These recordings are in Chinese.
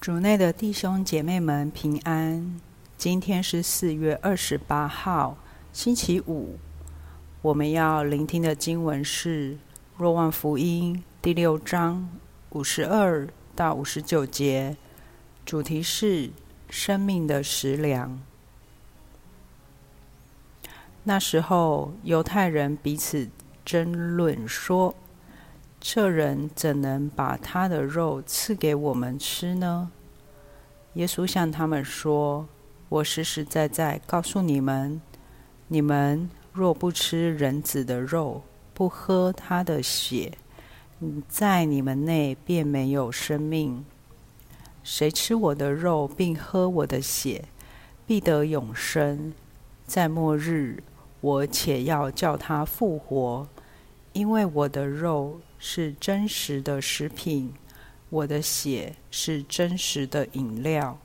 主内的弟兄姐妹们平安。今天是四月二十八号，星期五。我们要聆听的经文是《若望福音》第六章五十二到五十九节，主题是生命的食粮。那时候，犹太人彼此争论说。这人怎能把他的肉赐给我们吃呢？耶稣向他们说：“我实实在在告诉你们，你们若不吃人子的肉，不喝他的血，在你们内便没有生命。谁吃我的肉，并喝我的血，必得永生。在末日，我且要叫他复活，因为我的肉。”是真实的食品，我的血是真实的饮料。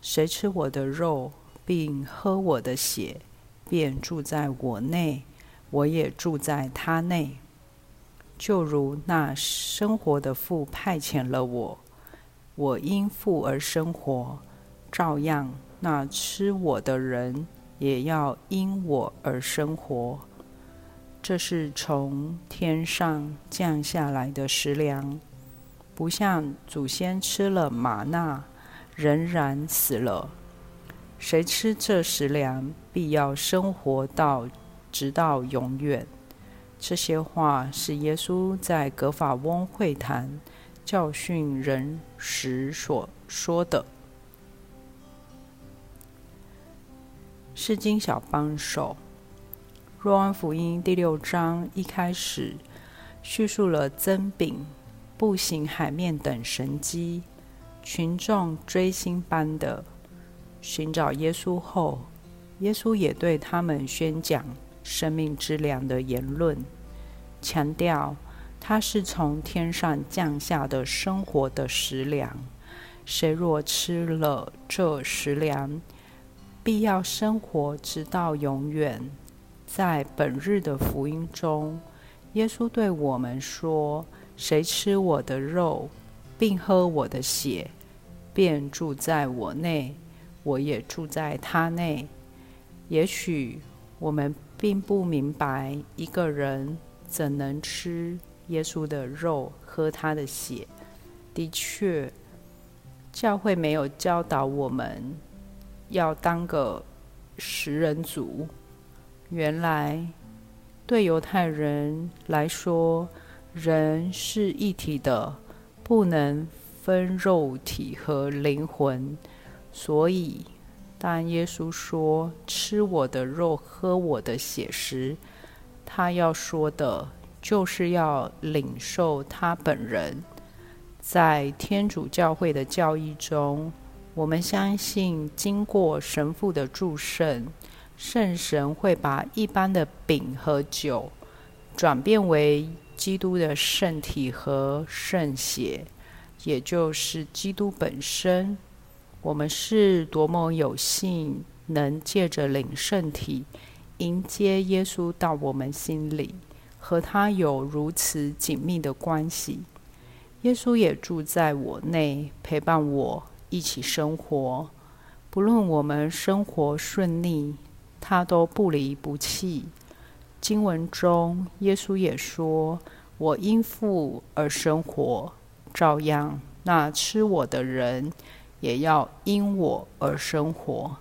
谁吃我的肉，并喝我的血，便住在我内，我也住在他内。就如那生活的父派遣了我，我因父而生活，照样那吃我的人也要因我而生活。这是从天上降下来的食粮，不像祖先吃了吗哪，仍然死了。谁吃这食粮，必要生活到直到永远。这些话是耶稣在葛法翁会谈教训人时所说的。圣经小帮手。若安福音第六章一开始叙述了增饼、步行海面等神迹，群众追星般的寻找耶稣后，耶稣也对他们宣讲生命之粮的言论，强调他是从天上降下的生活的食粮。谁若吃了这食粮，必要生活直到永远。在本日的福音中，耶稣对我们说：“谁吃我的肉，并喝我的血，便住在我内，我也住在他内。”也许我们并不明白，一个人怎能吃耶稣的肉，喝他的血。的确，教会没有教导我们要当个食人族。原来，对犹太人来说，人是一体的，不能分肉体和灵魂。所以，当耶稣说“吃我的肉，喝我的血”时，他要说的，就是要领受他本人。在天主教会的教义中，我们相信，经过神父的祝圣。圣神会把一般的饼和酒转变为基督的圣体和圣血，也就是基督本身。我们是多么有幸，能借着领圣体迎接耶稣到我们心里，和他有如此紧密的关系。耶稣也住在我内，陪伴我一起生活。不论我们生活顺利，他都不离不弃。经文中，耶稣也说：“我因父而生活，照样那吃我的人也要因我而生活。”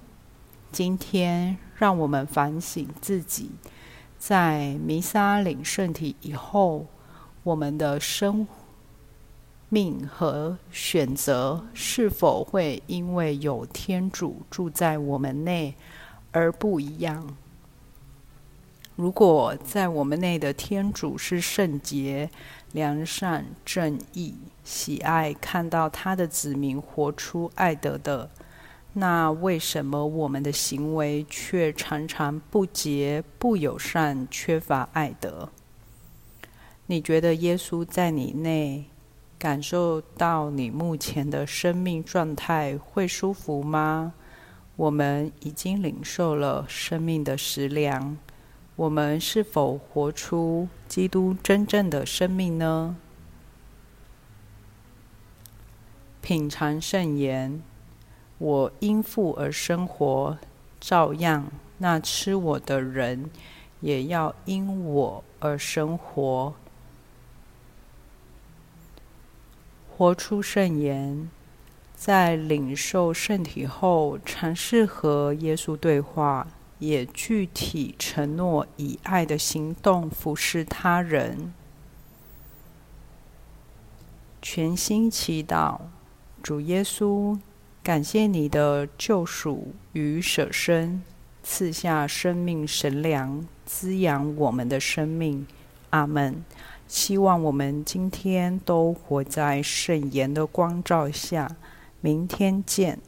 今天，让我们反省自己，在弥撒领圣体以后，我们的生命和选择是否会因为有天主住在我们内，而不一样。如果在我们内的天主是圣洁、良善、正义、喜爱看到他的子民活出爱德的，那为什么我们的行为却常常不洁、不友善、缺乏爱德？你觉得耶稣在你内感受到你目前的生命状态会舒服吗？我们已经领受了生命的食粮，我们是否活出基督真正的生命呢？品尝圣言。我因父而生活，照样那吃我的人也要因我而生活。活出圣言，在领受圣体后，尝试和耶稣对话，也具体承诺以爱的行动服侍他人。全心祈祷，主耶稣。感谢你的救赎与舍身，赐下生命神粮，滋养我们的生命。阿门。希望我们今天都活在圣言的光照下。明天见。